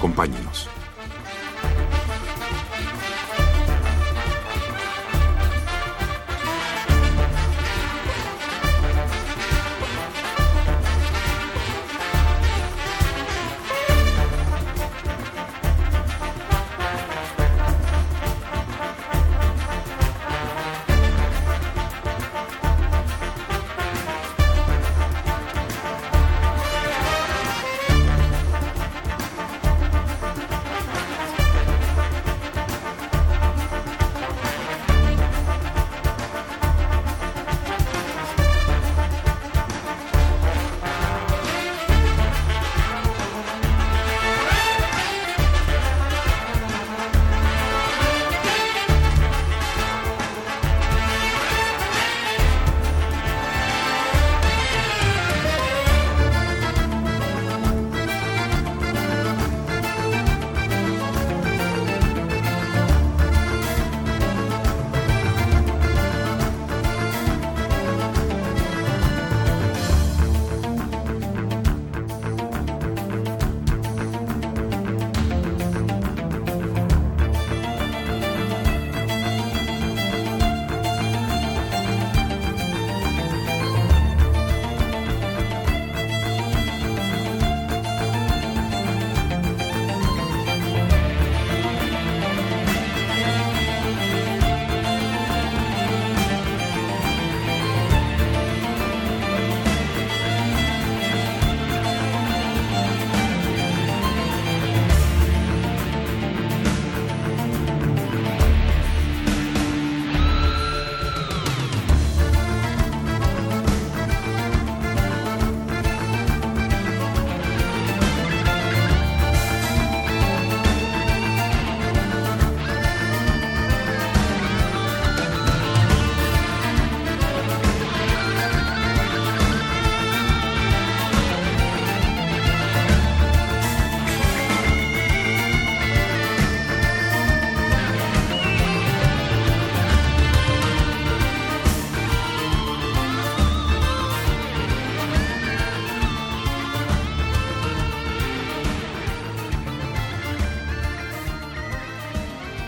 Acompáñenos.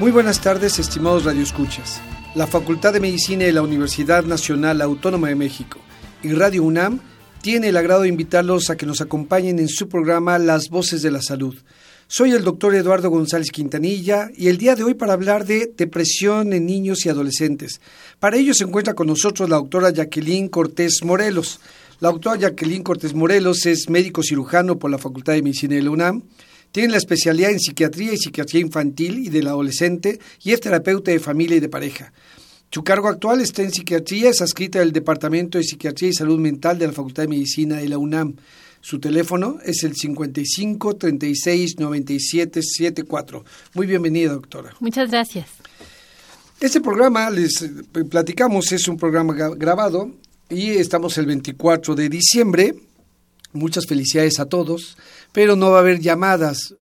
Muy buenas tardes, estimados radioescuchas. La Facultad de Medicina de la Universidad Nacional Autónoma de México y Radio UNAM tiene el agrado de invitarlos a que nos acompañen en su programa Las Voces de la Salud. Soy el doctor Eduardo González Quintanilla y el día de hoy para hablar de depresión en niños y adolescentes. Para ello se encuentra con nosotros la doctora Jacqueline Cortés Morelos. La doctora Jacqueline Cortés Morelos es médico cirujano por la Facultad de Medicina de la UNAM tiene la especialidad en psiquiatría y psiquiatría infantil y del adolescente y es terapeuta de familia y de pareja. Su cargo actual está en psiquiatría, es adscrita del Departamento de Psiquiatría y Salud Mental de la Facultad de Medicina de la UNAM. Su teléfono es el 55 36 97 74. Muy bienvenida, doctora. Muchas gracias. Este programa, les platicamos, es un programa grabado y estamos el 24 de diciembre. Muchas felicidades a todos pero no va a haber llamadas.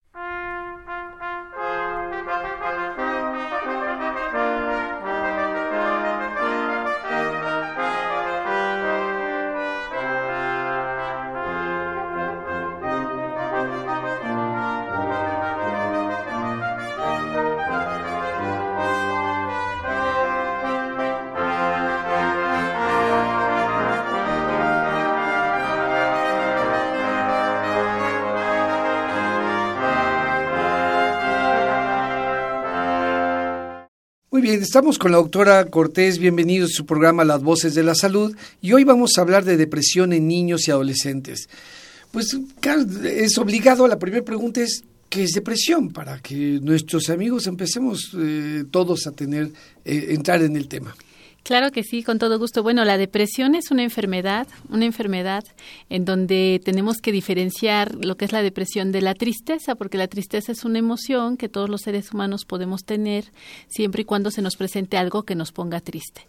Bien, estamos con la doctora Cortés, bienvenidos a su programa Las Voces de la Salud y hoy vamos a hablar de depresión en niños y adolescentes. Pues es obligado, la primera pregunta es, ¿qué es depresión? Para que nuestros amigos empecemos eh, todos a tener, eh, entrar en el tema. Claro que sí, con todo gusto. Bueno, la depresión es una enfermedad, una enfermedad en donde tenemos que diferenciar lo que es la depresión de la tristeza, porque la tristeza es una emoción que todos los seres humanos podemos tener siempre y cuando se nos presente algo que nos ponga triste.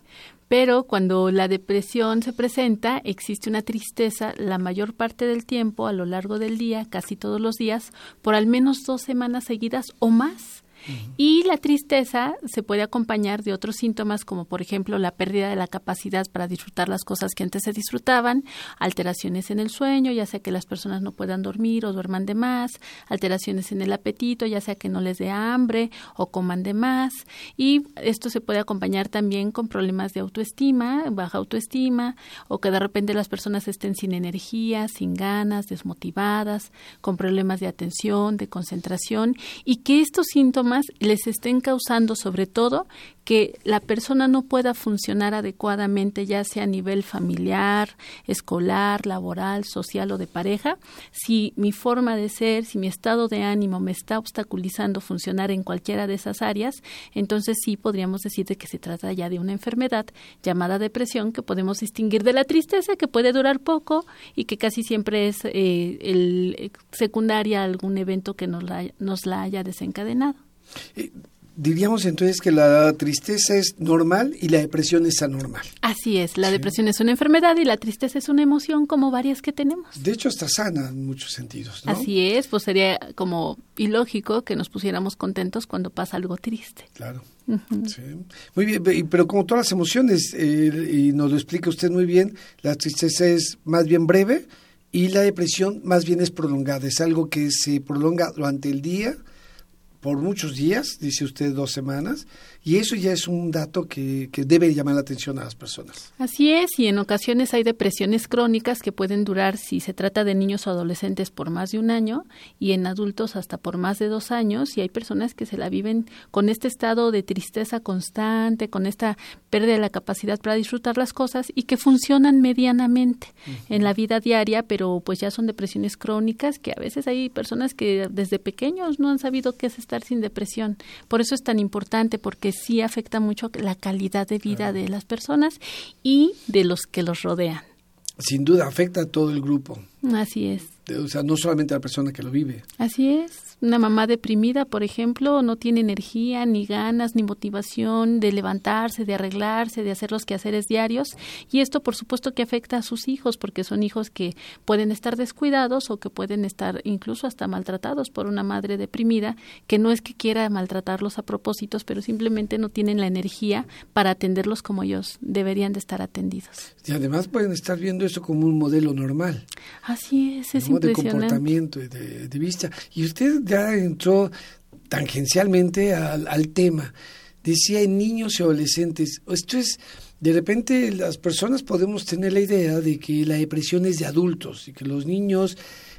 Pero cuando la depresión se presenta, existe una tristeza la mayor parte del tiempo, a lo largo del día, casi todos los días, por al menos dos semanas seguidas o más y la tristeza se puede acompañar de otros síntomas como por ejemplo la pérdida de la capacidad para disfrutar las cosas que antes se disfrutaban, alteraciones en el sueño, ya sea que las personas no puedan dormir o duerman de más, alteraciones en el apetito, ya sea que no les dé hambre o coman de más. Y esto se puede acompañar también con problemas de autoestima, baja autoestima, o que de repente las personas estén sin energía, sin ganas, desmotivadas, con problemas de atención, de concentración, y que estos síntomas les estén causando sobre todo que la persona no pueda funcionar adecuadamente, ya sea a nivel familiar, escolar, laboral, social o de pareja, si mi forma de ser, si mi estado de ánimo me está obstaculizando funcionar en cualquiera de esas áreas, entonces sí podríamos decir de que se trata ya de una enfermedad llamada depresión que podemos distinguir de la tristeza que puede durar poco y que casi siempre es eh, el eh, secundaria a algún evento que nos la, nos la haya desencadenado. Eh, diríamos entonces que la tristeza es normal y la depresión es anormal. Así es, la depresión es una enfermedad y la tristeza es una emoción como varias que tenemos. De hecho, está sana en muchos sentidos. Así es, pues sería como ilógico que nos pusiéramos contentos cuando pasa algo triste. Claro. Muy bien, pero como todas las emociones, eh, y nos lo explica usted muy bien, la tristeza es más bien breve y la depresión más bien es prolongada, es algo que se prolonga durante el día por muchos días, dice usted dos semanas, y eso ya es un dato que, que, debe llamar la atención a las personas. Así es, y en ocasiones hay depresiones crónicas que pueden durar, si se trata de niños o adolescentes, por más de un año, y en adultos hasta por más de dos años, y hay personas que se la viven con este estado de tristeza constante, con esta pérdida de la capacidad para disfrutar las cosas, y que funcionan medianamente en la vida diaria, pero pues ya son depresiones crónicas, que a veces hay personas que desde pequeños no han sabido qué es estar sin depresión. Por eso es tan importante, porque sí afecta mucho la calidad de vida de las personas y de los que los rodean. Sin duda, afecta a todo el grupo. Así es. O sea, no solamente a la persona que lo vive. Así es. Una mamá deprimida, por ejemplo, no tiene energía, ni ganas, ni motivación de levantarse, de arreglarse, de hacer los quehaceres diarios. Y esto, por supuesto, que afecta a sus hijos, porque son hijos que pueden estar descuidados o que pueden estar incluso hasta maltratados por una madre deprimida, que no es que quiera maltratarlos a propósitos, pero simplemente no tienen la energía para atenderlos como ellos deberían de estar atendidos. Y además pueden estar viendo esto como un modelo normal. Así es, es De comportamiento y de, de vista. Y usted ya entró tangencialmente al, al tema. Decía en niños y adolescentes. Esto es, de repente las personas podemos tener la idea de que la depresión es de adultos y que los niños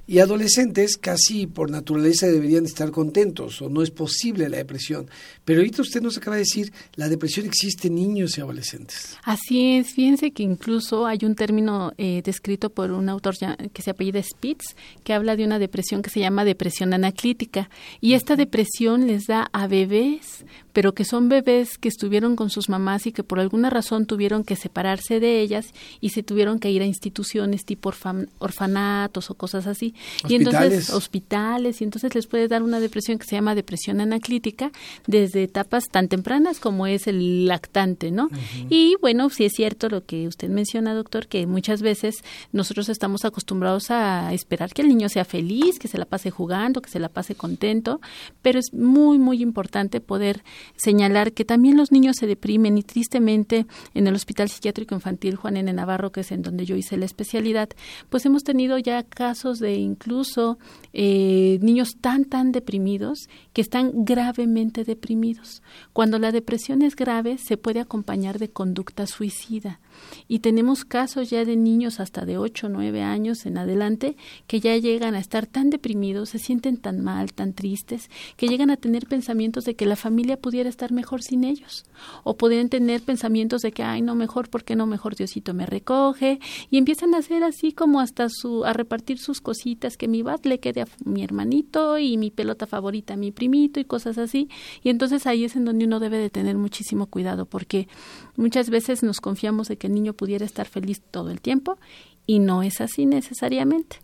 y adolescentes casi por naturaleza deberían estar contentos o no es posible la depresión. Pero ahorita usted nos acaba de decir, la depresión existe en niños y adolescentes. Así es, fíjense que incluso hay un término eh, descrito por un autor que se apellida Spitz, que habla de una depresión que se llama depresión anaclítica. Y esta depresión les da a bebés, pero que son bebés que estuvieron con sus mamás y que por alguna razón tuvieron que separarse de ellas y se tuvieron que ir a instituciones tipo orfanatos o cosas así Hospitales. Y entonces, hospitales, y entonces les puede dar una depresión que se llama depresión anaclítica desde etapas tan tempranas como es el lactante, ¿no? Y bueno, sí es cierto lo que usted menciona, doctor, que muchas veces nosotros estamos acostumbrados a esperar que el niño sea feliz, que se la pase jugando, que se la pase contento, pero es muy, muy importante poder señalar que también los niños se deprimen y tristemente en el Hospital Psiquiátrico Infantil Juan N. Navarro, que es en donde yo hice la especialidad, pues hemos tenido ya casos de incluso eh, niños tan, tan deprimidos que están gravemente deprimidos. Cuando la depresión es grave, se puede acompañar de conducta suicida. Y tenemos casos ya de niños hasta de 8 o 9 años en adelante que ya llegan a estar tan deprimidos, se sienten tan mal, tan tristes, que llegan a tener pensamientos de que la familia pudiera estar mejor sin ellos. O pueden tener pensamientos de que, ay, no, mejor, ¿por qué no? Mejor Diosito me recoge. Y empiezan a hacer así como hasta su, a repartir sus cositas que mi bat le quede a mi hermanito y mi pelota favorita a mi primito y cosas así. Y entonces ahí es en donde uno debe de tener muchísimo cuidado porque muchas veces nos confiamos de que el niño pudiera estar feliz todo el tiempo y no es así necesariamente.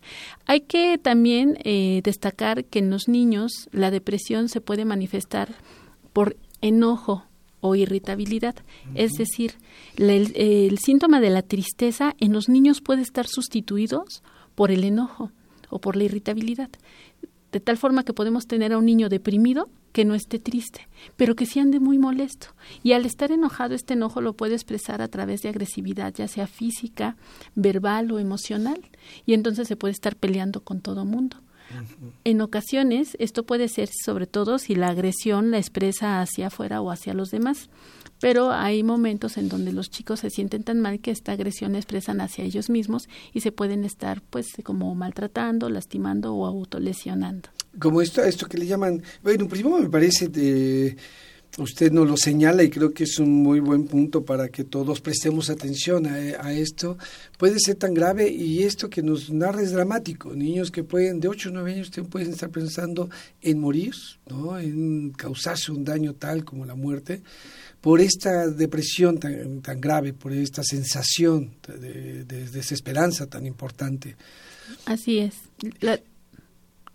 Hay que también eh, destacar que en los niños la depresión se puede manifestar por enojo o irritabilidad. Es decir, el, síntoma de la tristeza en los niños puede estar sustituidos por el enojo o por la irritabilidad. De tal forma que podemos tener a un niño deprimido que no esté triste, pero que sí ande muy molesto. Y al estar enojado, este enojo lo puede expresar a través de agresividad, ya sea física, verbal o emocional. Y entonces se puede estar peleando con todo mundo. En ocasiones esto puede ser sobre todo si la agresión la expresa hacia afuera o hacia los demás, pero hay momentos en donde los chicos se sienten tan mal que esta agresión la expresan hacia ellos mismos y se pueden estar pues como maltratando, lastimando o autolesionando. Como esto, que le llaman, bueno, primero me parece de usted nos lo señala y creo que es un muy buen punto para que todos prestemos atención a, esto. Puede ser tan grave y esto que nos narra es dramático. Niños que pueden, de 8 o 9 años, pueden estar pensando en morir, ¿no? en causarse un daño tal como la muerte, por esta depresión tan, tan grave, por esta sensación de, de desesperanza tan importante. Así es.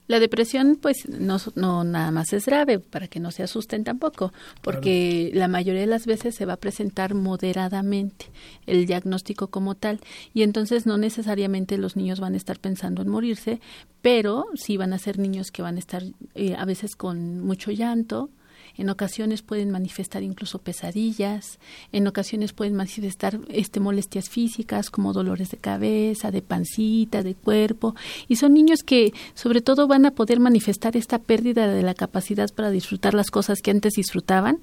La depresión, pues, no, no nada más es grave, para que no se asusten tampoco, porque la mayoría de las veces se va a presentar moderadamente el diagnóstico como tal, y entonces no necesariamente los niños van a estar pensando en morirse, pero sí van a ser niños que van a estar eh, a veces con mucho llanto, en ocasiones pueden manifestar incluso pesadillas, en ocasiones pueden manifestar este molestias físicas como dolores de cabeza, de pancita, de cuerpo, y son niños que sobre todo van a poder manifestar esta pérdida de la capacidad para disfrutar las cosas que antes disfrutaban,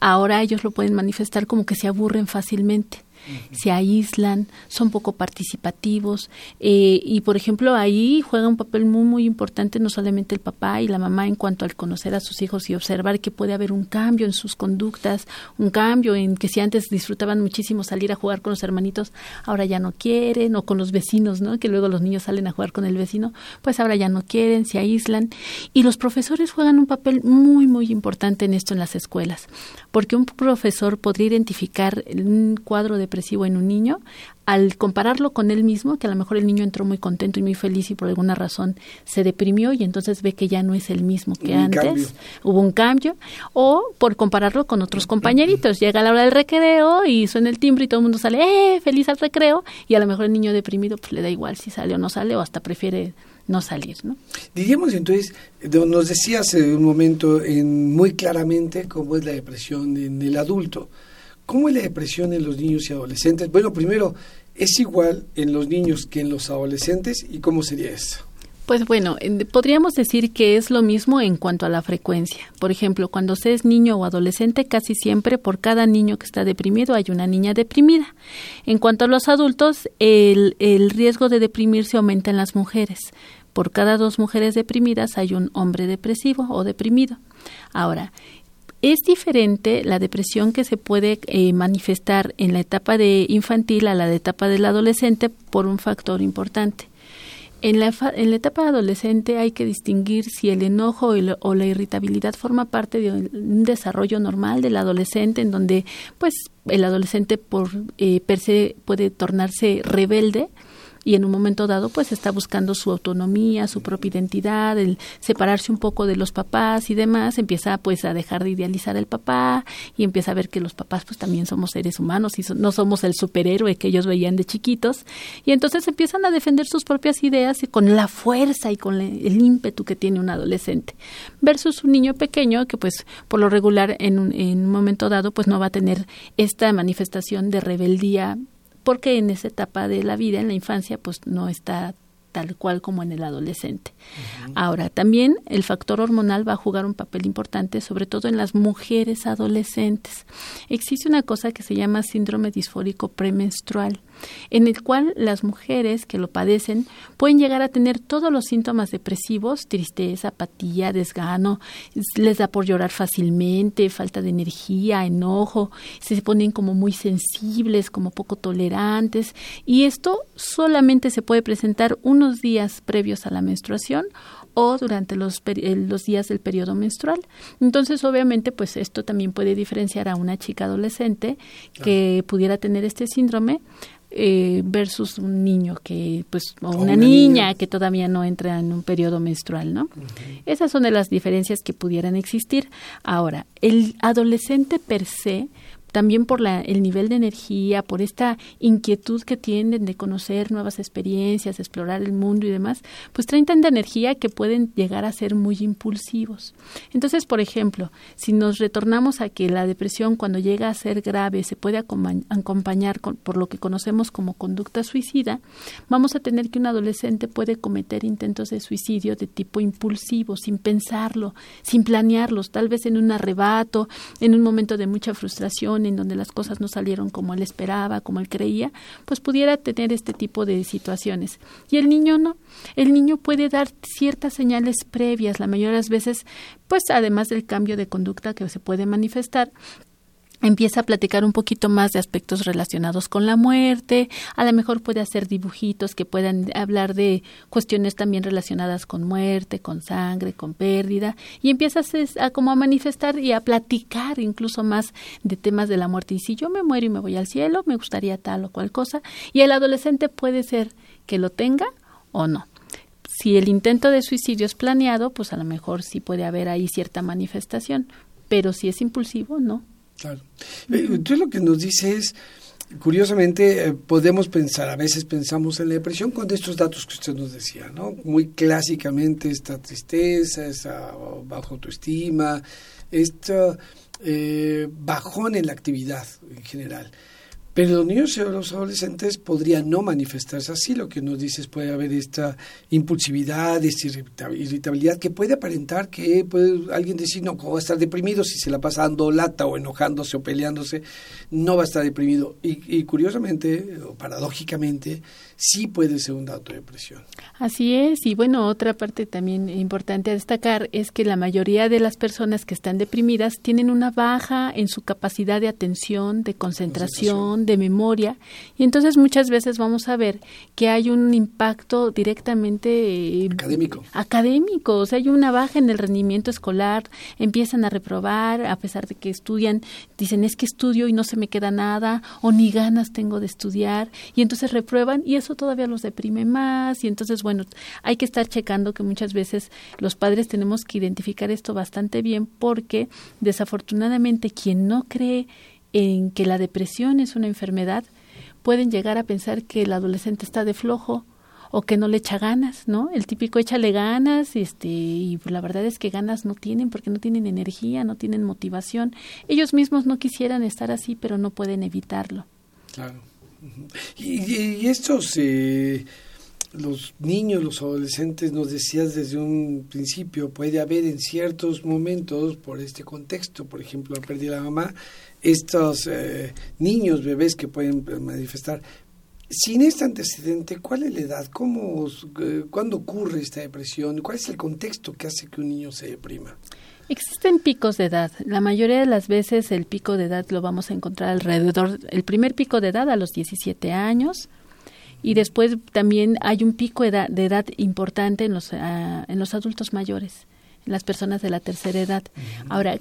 ahora ellos lo pueden manifestar como que se aburren fácilmente se aíslan, son poco participativos eh, y, por ejemplo, ahí juega un papel muy, muy importante no solamente el papá y la mamá en cuanto al conocer a sus hijos y observar que puede haber un cambio en sus conductas, un cambio en que si antes disfrutaban muchísimo salir a jugar con los hermanitos, ahora ya no quieren, o con los vecinos, ¿no? Que luego los niños salen a jugar con el vecino, pues ahora ya no quieren, se aíslan. Y los profesores juegan un papel muy, muy importante en esto en las escuelas, porque un profesor podría identificar un cuadro de depresivo en un niño, al compararlo con él mismo, que a lo mejor el niño entró muy contento y muy feliz y por alguna razón se deprimió y entonces ve que ya no es el mismo que antes, hubo un cambio, o por compararlo con otros compañeritos, llega la hora del recreo y suena el timbre y todo el mundo sale, ¡eh! feliz al recreo, y a lo mejor el niño deprimido pues le da igual si sale o no sale o hasta prefiere no salir, ¿no? Diríamos entonces, nos decía hace un momento en, muy claramente cómo es la depresión en el adulto. ¿Cómo es la depresión en los niños y adolescentes? Bueno, primero, ¿es igual en los niños que en los adolescentes y cómo sería eso? Pues bueno, podríamos decir que es lo mismo en cuanto a la frecuencia. Por ejemplo, cuando se es niño o adolescente, casi siempre por cada niño que está deprimido hay una niña deprimida. En cuanto a los adultos, el, el riesgo de deprimirse aumenta en las mujeres. Por cada dos mujeres deprimidas hay un hombre depresivo o deprimido. Ahora, es diferente la depresión que se puede eh, manifestar en la etapa de infantil a la de etapa del adolescente por un factor importante. En la, en la etapa adolescente hay que distinguir si el enojo o la irritabilidad forma parte de un desarrollo normal del adolescente, en donde pues el adolescente por eh, per se puede tornarse rebelde y en un momento dado pues está buscando su autonomía, su propia identidad, el separarse un poco de los papás y demás, empieza pues a dejar de idealizar al papá y empieza a ver que los papás pues también somos seres humanos y no somos el superhéroe que ellos veían de chiquitos. Y entonces empiezan a defender sus propias ideas y con la fuerza y con el ímpetu que tiene un adolescente versus un niño pequeño que pues por lo regular en un, en un momento dado pues no va a tener esta manifestación de rebeldía porque en esa etapa de la vida, en la infancia, pues no está tal cual como en el adolescente. Ahora, también el factor hormonal va a jugar un papel importante, sobre todo en las mujeres adolescentes. Existe una cosa que se llama síndrome disfórico premenstrual. En el cual las mujeres que lo padecen pueden llegar a tener todos los síntomas depresivos, tristeza, apatía, desgano, les da por llorar fácilmente, falta de energía, enojo, se ponen como muy sensibles, como poco tolerantes y esto solamente se puede presentar unos días previos a la menstruación o durante los, los días del periodo menstrual. Entonces, obviamente, pues esto también puede diferenciar a una chica adolescente que pudiera tener este síndrome eh, versus un niño que pues o, una, niña, que todavía no entra en un periodo menstrual, ¿no? Esas son de las diferencias que pudieran existir. Ahora, el adolescente per se también por la, el nivel de energía, por esta inquietud que tienen de conocer nuevas experiencias, explorar el mundo y demás, pues traen tanta energía que pueden llegar a ser muy impulsivos. Entonces, por ejemplo, si nos retornamos a que la depresión cuando llega a ser grave se puede acompañar por lo que conocemos como conducta suicida, vamos a tener que un adolescente puede cometer intentos de suicidio de tipo impulsivo, sin pensarlo, sin planearlos, tal vez en un arrebato, en un momento de mucha frustración, en donde las cosas no salieron como él esperaba, como él creía, pues pudiera tener este tipo de situaciones. Y el niño no. El niño puede dar ciertas señales previas, la mayoría de las veces, pues además del cambio de conducta que se puede manifestar, empieza a platicar un poquito más de aspectos relacionados con la muerte, a lo mejor puede hacer dibujitos que puedan hablar de cuestiones también relacionadas con muerte, con sangre, con pérdida, y empieza a, como a manifestar y a platicar incluso más de temas de la muerte. Y si yo me muero y me voy al cielo, me gustaría tal o cual cosa, y el adolescente puede ser que lo tenga o no. Si el intento de suicidio es planeado, pues a lo mejor sí puede haber ahí cierta manifestación, pero si es impulsivo, no. Claro. Eh, entonces lo que nos dice es, curiosamente, eh, podemos pensar, a veces pensamos en la depresión con estos datos que usted nos decía, ¿no? Muy clásicamente esta tristeza, esa baja autoestima, esta eh, bajón en la actividad en general. Pero los niños y los adolescentes podrían no manifestarse así. Lo que nos dices puede haber esta impulsividad, esta irritabilidad que puede aparentar que puede alguien decir, no, ¿cómo va a estar deprimido si se la pasa dando lata o enojándose o peleándose? No va a estar deprimido. Y, y curiosamente, o paradójicamente, sí puede ser un dato de depresión. Así es, y bueno, otra parte también importante a destacar es que la mayoría de las personas que están deprimidas tienen una baja en su capacidad de atención, de concentración, de memoria, y entonces muchas veces vamos a ver que hay un impacto directamente eh, académico. Académico, o sea, hay una baja en el rendimiento escolar, empiezan a reprobar a pesar de que estudian, dicen es que estudio y no se me queda nada, o ni ganas tengo de estudiar, y entonces reprueban y eso todavía los deprime más y entonces, bueno, hay que estar checando que muchas veces los padres tenemos que identificar esto bastante bien porque desafortunadamente quien no cree en que la depresión es una enfermedad, pueden llegar a pensar que el adolescente está de flojo o que no le echa ganas, ¿no? El típico échale ganas, este, y la verdad es que ganas no tienen porque no tienen energía, no tienen motivación. Ellos mismos no quisieran estar así, pero no pueden evitarlo. Claro. Y, estos, eh, los niños, los adolescentes, nos decías desde un principio, puede haber en ciertos momentos, por este contexto, por ejemplo, la pérdida la mamá, estos eh, niños, bebés que pueden manifestar. Sin este antecedente, ¿cuál es la edad? ¿Cómo, eh, ¿Cuándo ocurre esta depresión? ¿Cuál es el contexto que hace que un niño se deprima? Existen picos de edad. La mayoría de las veces el pico de edad lo vamos a encontrar alrededor, el primer pico de edad a los 17 años y después también hay un pico de edad, importante en los, ah, en los adultos mayores, en las personas de la tercera edad. Ahora,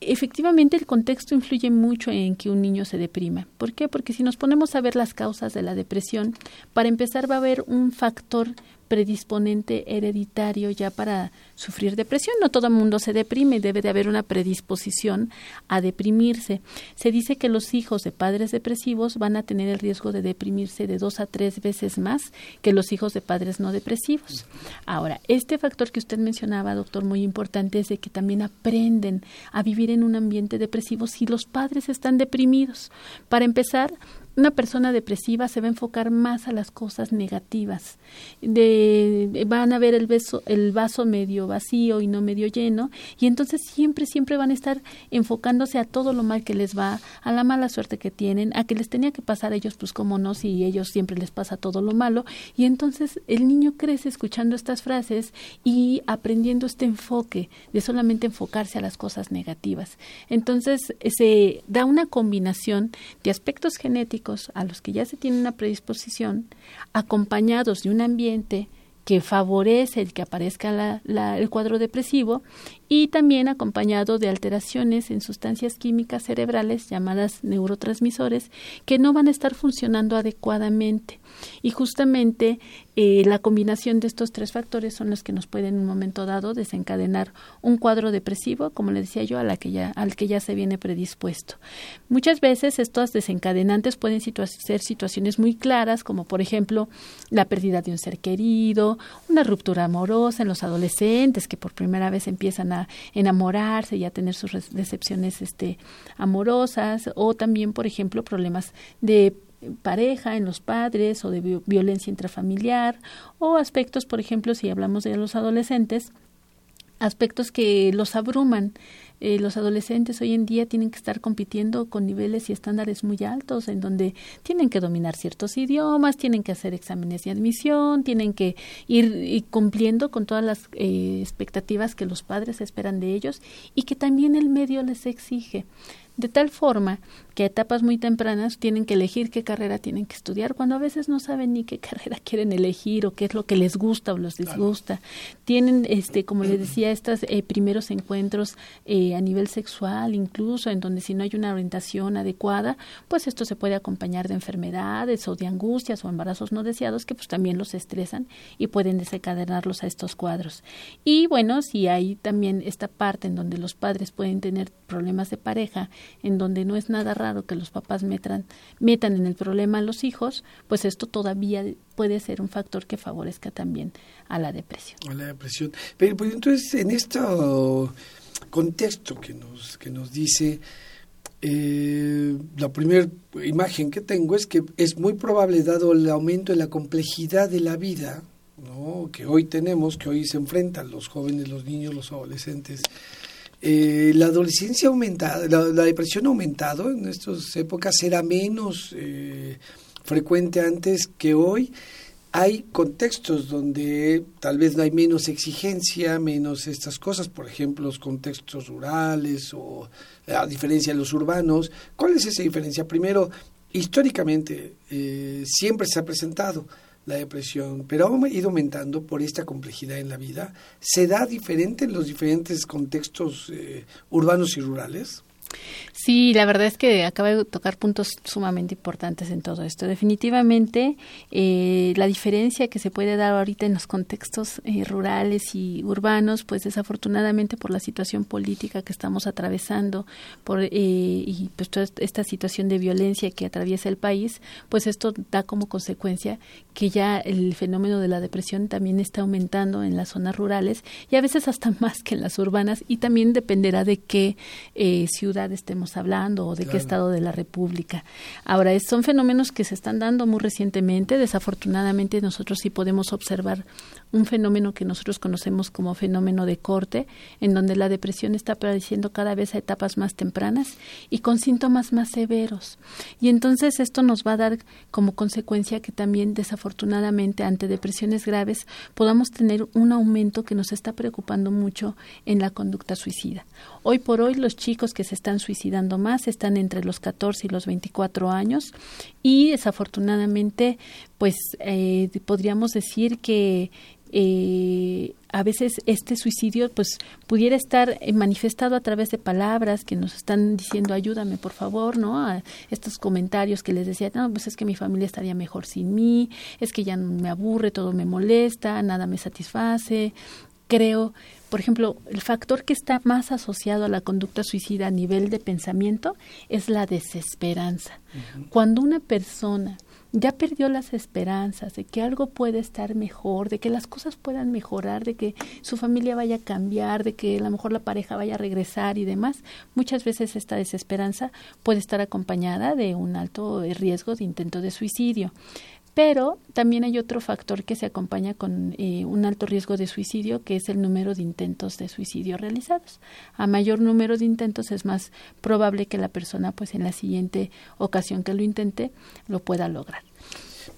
efectivamente el contexto influye mucho en que un niño se deprima. ¿Por qué? Porque si nos ponemos a ver las causas de la depresión, para empezar va a haber un factor predisponente hereditario ya para sufrir depresión. No todo el mundo se deprime, debe de haber una predisposición a deprimirse. Se dice que los hijos de padres depresivos van a tener el riesgo de deprimirse de dos a tres veces más que los hijos de padres no depresivos. Ahora, este factor que usted mencionaba, doctor, muy importante es de que también aprenden a vivir en un ambiente depresivo si los padres están deprimidos. Para empezar, una persona depresiva se va a enfocar más a las cosas negativas. De, van a ver el, vaso medio vacío y no medio lleno, y entonces siempre, siempre van a estar enfocándose a todo lo mal que les va, a la mala suerte que tienen, a que les tenía que pasar a ellos, pues como no, si ellos siempre les pasa todo lo malo, y entonces el niño crece escuchando estas frases y aprendiendo este enfoque de solamente enfocarse a las cosas negativas. Entonces se da una combinación de aspectos genéticos, a los que ya se tiene una predisposición, acompañados de un ambiente que favorece el que aparezca el cuadro depresivo y también acompañado de alteraciones en sustancias químicas cerebrales llamadas neurotransmisores que no van a estar funcionando adecuadamente. Y justamente eh, la combinación de estos tres factores son los que nos pueden en un momento dado desencadenar un cuadro depresivo, como le decía yo, a la que ya, al que ya se viene predispuesto. Muchas veces estos desencadenantes pueden ser situaciones muy claras, como por ejemplo la pérdida de un ser querido, una ruptura amorosa en los adolescentes que por primera vez empiezan a enamorarse y tener sus decepciones este, amorosas, o también, por ejemplo, problemas de pareja, en los padres o de violencia intrafamiliar o aspectos, por ejemplo, si hablamos de los adolescentes, aspectos que los abruman. Eh, los adolescentes hoy en día tienen que estar compitiendo con niveles y estándares muy altos, en donde tienen que dominar ciertos idiomas, tienen que hacer exámenes de admisión, tienen que ir, cumpliendo con todas las eh, expectativas que los padres esperan de ellos y que también el medio les exige de tal forma que a etapas muy tempranas tienen que elegir qué carrera tienen que estudiar, cuando a veces no saben ni qué carrera quieren elegir o qué es lo que les gusta o les disgusta. Tienen, este, como les decía, estos eh, primeros encuentros eh, a nivel sexual, incluso en donde si no hay una orientación adecuada, pues esto se puede acompañar de enfermedades o de angustias o embarazos no deseados que pues también los estresan y pueden desencadenarlos a estos cuadros. Y bueno, si hay también esta parte en donde los padres pueden tener problemas de pareja, en donde no es nada raro que los papás metan, metan en el problema a los hijos, pues esto todavía puede ser un factor que favorezca también a la depresión. A la depresión. Pero pues, entonces, en este contexto que nos, que nos dice, eh, la primera imagen que tengo es que es muy probable, dado el aumento de la complejidad de la vida, que hoy tenemos, que hoy se enfrentan los jóvenes, los niños, los adolescentes, eh, la adolescencia aumentada, la, depresión ha aumentado en estas épocas, era menos eh, frecuente antes que hoy. Hay contextos donde tal vez no hay menos exigencia, menos estas cosas, por ejemplo, los contextos rurales o a diferencia de los urbanos. ¿Cuál es esa diferencia? Primero, históricamente eh, siempre se ha presentado la depresión, pero ha ido aumentando por esta complejidad en la vida. ¿Se da diferente en los diferentes contextos eh, urbanos y rurales? Sí, la verdad es que acaba de tocar puntos sumamente importantes en todo esto. Definitivamente, eh, la diferencia que se puede dar ahorita en los contextos eh, rurales y urbanos, pues desafortunadamente por la situación política que estamos atravesando por, eh, y pues toda esta situación de violencia que atraviesa el país, pues esto da como consecuencia que ya el fenómeno de la depresión también está aumentando en las zonas rurales y a veces hasta más que en las urbanas y también dependerá de qué ciudad estemos hablando o de qué estado de la República. Ahora, son fenómenos que se están dando muy recientemente. Desafortunadamente, nosotros sí podemos observar un fenómeno que nosotros conocemos como fenómeno de corte, en donde la depresión está apareciendo cada vez a etapas más tempranas y con síntomas más severos. Y entonces esto nos va a dar como consecuencia que también desafortunadamente ante depresiones graves podamos tener un aumento que nos está preocupando mucho en la conducta suicida. Hoy por hoy los chicos que se están suicidando más están entre los 14 y los 24 años y desafortunadamente pues eh, podríamos decir que eh, a veces este suicidio pues pudiera estar eh, manifestado a través de palabras que nos están diciendo ayúdame por favor no a estos comentarios que les decía no pues es que mi familia estaría mejor sin mí es que ya me aburre todo me molesta nada me satisface creo por ejemplo, el factor que está más asociado a la conducta suicida a nivel de pensamiento es la desesperanza. Cuando una persona ya perdió las esperanzas de que algo puede estar mejor, de que las cosas puedan mejorar, de que su familia vaya a cambiar, de que a lo mejor la pareja vaya a regresar y demás, muchas veces esta desesperanza puede estar acompañada de un alto riesgo de intento de suicidio. Pero también hay otro factor que se acompaña con eh, un alto riesgo de suicidio, que es el número de intentos de suicidio realizados. A mayor número de intentos es más probable que la persona, pues en la siguiente ocasión que lo intente, lo pueda lograr.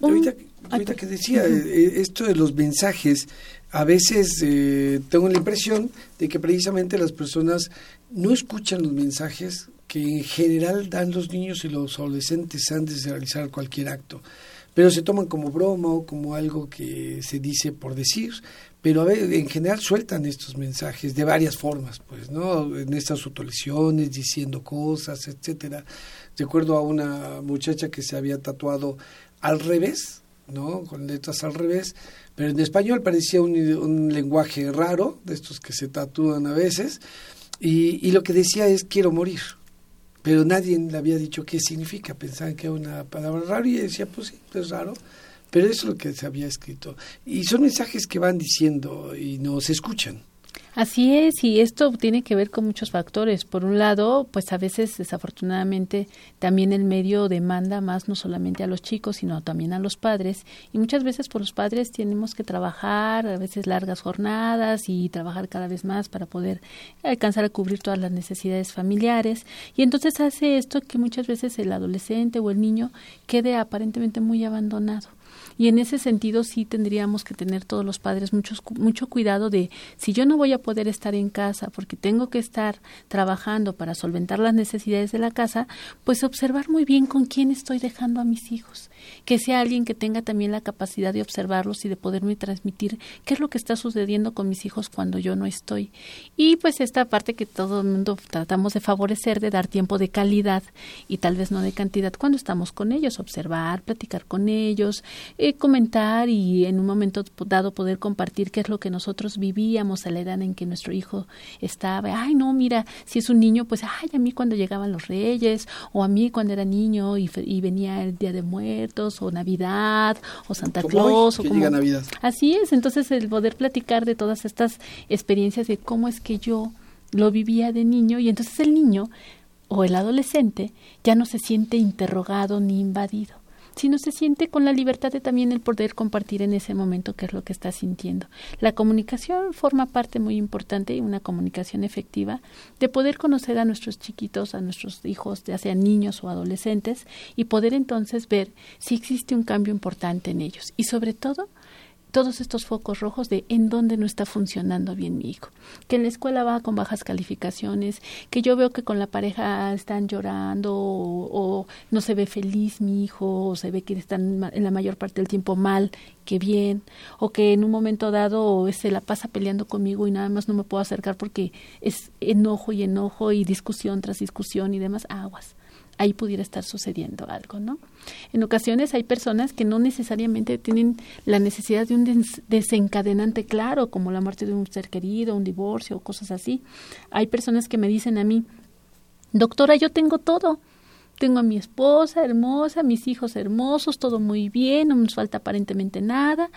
ahorita, que decía, eh, esto de los mensajes, a veces eh, tengo la impresión de que precisamente las personas no escuchan los mensajes que en general dan los niños y los adolescentes antes de realizar cualquier acto pero se toman como broma o como algo que se dice por decir, pero a ver, en general sueltan estos mensajes de varias formas, pues, ¿no? En estas autolesiones, diciendo cosas, etcétera. Recuerdo a una muchacha que se había tatuado al revés, ¿no? Con letras al revés, pero en español parecía un, un lenguaje raro, de estos que se tatúan a veces, y, y lo que decía es quiero morir pero nadie le había dicho qué significa, pensaban que era una palabra rara y decía, pues sí, es raro, pero eso es lo que se había escrito. Y son mensajes que van diciendo y no se escuchan. Así es, y esto tiene que ver con muchos factores. Por un lado, pues a veces desafortunadamente también el medio demanda más no solamente a los chicos, sino también a los padres. Y muchas veces por los padres tenemos que trabajar, a veces largas jornadas y trabajar cada vez más para poder alcanzar a cubrir todas las necesidades familiares. Y entonces hace esto que muchas veces el adolescente o el niño quede aparentemente muy abandonado y en ese sentido sí tendríamos que tener todos los padres mucho, mucho cuidado de si yo no voy a poder estar en casa porque tengo que estar trabajando para solventar las necesidades de la casa, pues observar muy bien con quién estoy dejando a mis hijos, que sea alguien que tenga también la capacidad de observarlos y de poderme transmitir qué es lo que está sucediendo con mis hijos cuando yo no estoy. Y pues esta parte que todo el mundo tratamos de favorecer, de dar tiempo de calidad y tal vez no de cantidad cuando estamos con ellos, observar, platicar con ellos, eh, comentar y en un momento dado poder compartir qué es lo que nosotros vivíamos a la edad en que nuestro hijo estaba. Ay, no, mira, si es un niño, pues, ay, a mí cuando llegaban los reyes, o a mí cuando era niño y, venía el Día de Muertos, o Navidad, o Santa Claus, o como... Navidad. Así es, entonces el poder platicar de todas estas experiencias de cómo es que yo lo vivía de niño y entonces el niño o el adolescente ya no se siente interrogado ni invadido sino se siente con la libertad de también el poder compartir en ese momento qué es lo que está sintiendo. La comunicación forma parte muy importante y una comunicación efectiva de poder conocer a nuestros chiquitos, a nuestros hijos, ya sean niños o adolescentes, y poder entonces ver si existe un cambio importante en ellos. Y sobre todo, todos estos focos rojos de en dónde no está funcionando bien mi hijo. Que en la escuela va con bajas calificaciones, que yo veo que con la pareja están llorando o, no se ve feliz mi hijo, o se ve que están en la mayor parte del tiempo mal que bien, o que en un momento dado se la pasa peleando conmigo y nada más no me puedo acercar porque es enojo y enojo y discusión tras discusión y demás aguas ahí pudiera estar sucediendo algo, ¿no? En ocasiones hay personas que no necesariamente tienen la necesidad de un desencadenante claro, como la muerte de un ser querido, un divorcio cosas así. Hay personas que me dicen a mí, doctora, yo tengo todo. Tengo a mi esposa hermosa, mis hijos hermosos, todo muy bien, no nos falta aparentemente nada,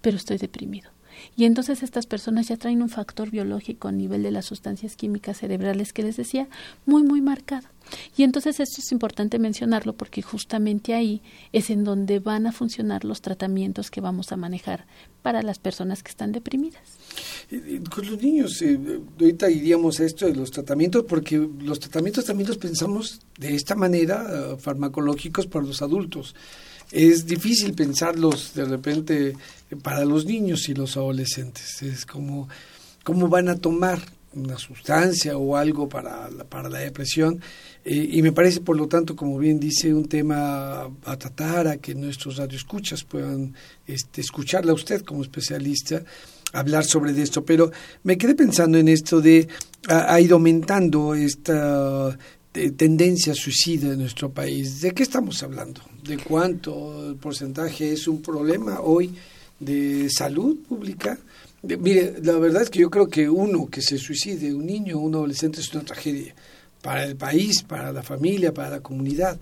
pero estoy deprimido. Y entonces estas personas ya traen un factor biológico a nivel de las sustancias químicas cerebrales que les decía muy, muy marcado. Y entonces esto es importante mencionarlo porque justamente ahí es en donde van a funcionar los tratamientos que vamos a manejar para las personas que están deprimidas. Con los niños, eh, ahorita iríamos a esto de los tratamientos, porque los tratamientos también los pensamos de esta manera, eh, farmacológicos para los adultos. Es difícil pensarlos de repente para los niños y los adolescentes. Es como cómo van a tomar una sustancia o algo para la, para la depresión. Eh, y me parece por lo tanto como bien dice un tema a tratar a que nuestros radioescuchas puedan este, escucharla a usted como especialista hablar sobre esto. Pero me quedé pensando en esto de ha, ido aumentando esta eh, tendencia suicida en nuestro país. De qué estamos hablando de cuánto porcentaje es un problema hoy de salud pública Mire, la verdad es que yo creo que uno que se suicide, un niño un adolescente, es una tragedia para el país, para la familia, para la comunidad.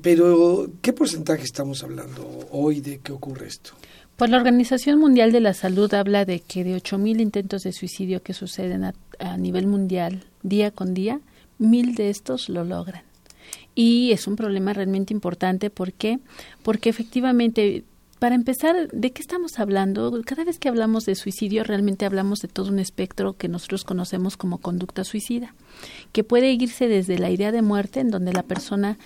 Pero, ¿qué porcentaje estamos hablando hoy de que ocurre esto? Pues la Organización Mundial de la Salud habla de que de 8.000 intentos de suicidio que suceden a, a, nivel mundial día con día, mil de estos lo logran. Y es un problema realmente importante. ¿Por qué? Porque efectivamente para empezar, ¿de qué estamos hablando? Cada vez que hablamos de suicidio, realmente hablamos de todo un espectro que nosotros conocemos como conducta suicida, que puede irse desde la idea de muerte, en donde la persona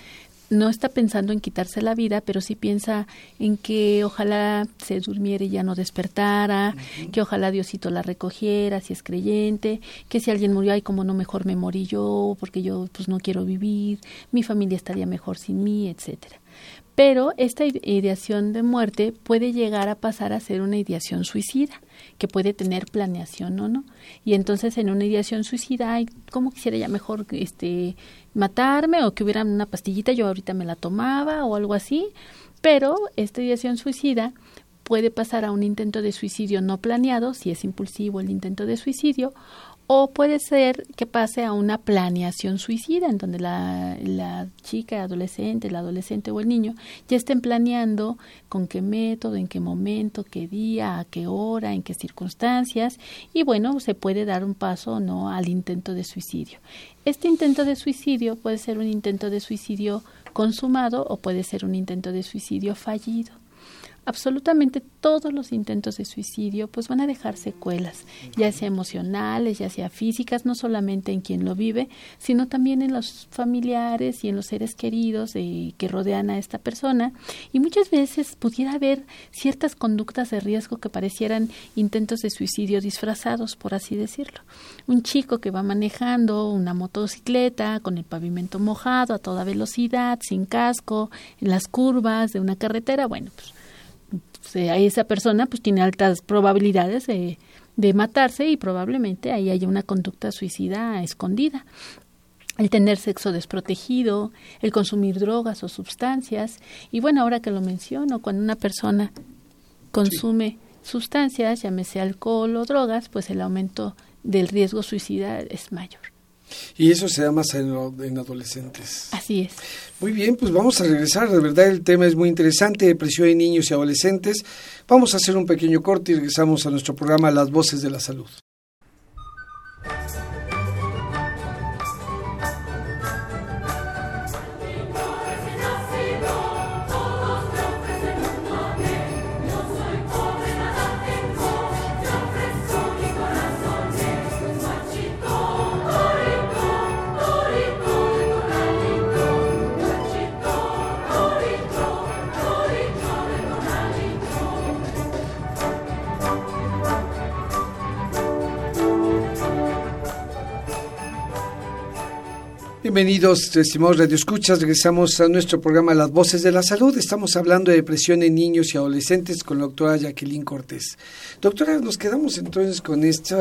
no está pensando en quitarse la vida, pero sí piensa en que ojalá se durmiera y ya no despertara, que ojalá Diosito la recogiera si es creyente, que si alguien murió, ay, como no mejor me morí yo, porque yo pues no quiero vivir, mi familia estaría mejor sin mí, etcétera. Pero esta ideación de muerte puede llegar a pasar a ser una ideación suicida, que puede tener planeación o no. Y entonces en una ideación suicida, ay, ¿cómo quisiera ya mejor este matarme o que hubiera una pastillita, yo ahorita me la tomaba o algo así? Pero esta ideación suicida puede pasar a un intento de suicidio no planeado, si es impulsivo el intento de suicidio, o puede ser que pase a una planeación suicida, en donde la, la chica, adolescente, el adolescente o el niño ya estén planeando con qué método, en qué momento, qué día, a qué hora, en qué circunstancias, y bueno, se puede dar un paso no al intento de suicidio. Este intento de suicidio puede ser un intento de suicidio consumado o puede ser un intento de suicidio fallido absolutamente todos los intentos de suicidio pues van a dejar secuelas, ya sea emocionales, ya sea físicas, no solamente en quien lo vive, sino también en los familiares y en los seres queridos eh, que rodean a esta persona. Y muchas veces pudiera haber ciertas conductas de riesgo que parecieran intentos de suicidio disfrazados, por así decirlo. Un chico que va manejando una motocicleta con el pavimento mojado a toda velocidad, sin casco, en las curvas de una carretera, bueno, pues esa persona pues tiene altas probabilidades de, de matarse y probablemente ahí haya una conducta suicida escondida el tener sexo desprotegido, el consumir drogas o sustancias. Y bueno, ahora que lo menciono, cuando una persona consume sustancias, llámese alcohol o drogas, pues el aumento del riesgo suicida es mayor. Y eso se da más en, en, adolescentes. Así es. Muy bien, pues vamos a regresar. De verdad, el tema es muy interesante, depresión en niños y adolescentes. Vamos a hacer un pequeño corte y regresamos a nuestro programa Las Voces de la Salud. Bienvenidos, estimados radioescuchas. Regresamos a nuestro programa Las Voces de la Salud. Estamos hablando de depresión en niños y adolescentes con la doctora Jacqueline Cortés. Doctora, nos quedamos entonces con este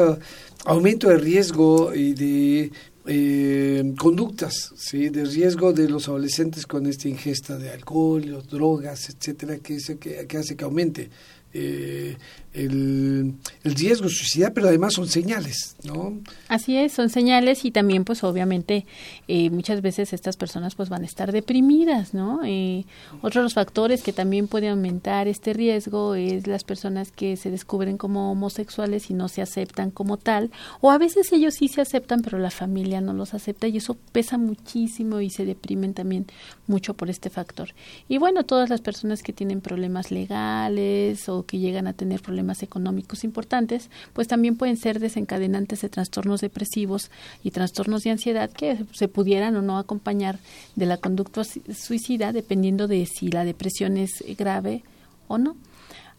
aumento de riesgo y de eh, conductas ¿sí? de riesgo de los adolescentes con esta ingesta de alcohol, drogas, etcétera, que, que, que hace que aumente eh, el, riesgo suicida, pero además son señales, ¿no? Así es, son señales y también, pues obviamente, eh, muchas veces estas personas pues van a estar deprimidas, ¿no? Eh, otro de los factores que también puede aumentar este riesgo es las personas que se descubren como homosexuales y no se aceptan como tal, o a veces ellos sí se aceptan, pero la familia no los acepta y eso pesa muchísimo y se deprimen también mucho por este factor. Y bueno, todas las personas que tienen problemas legales o que llegan a tener problemas económicos importantes, pues también pueden ser desencadenantes de trastornos depresivos y trastornos de ansiedad que se pudieran o no acompañar de la conducta suicida dependiendo de si la depresión es grave o no.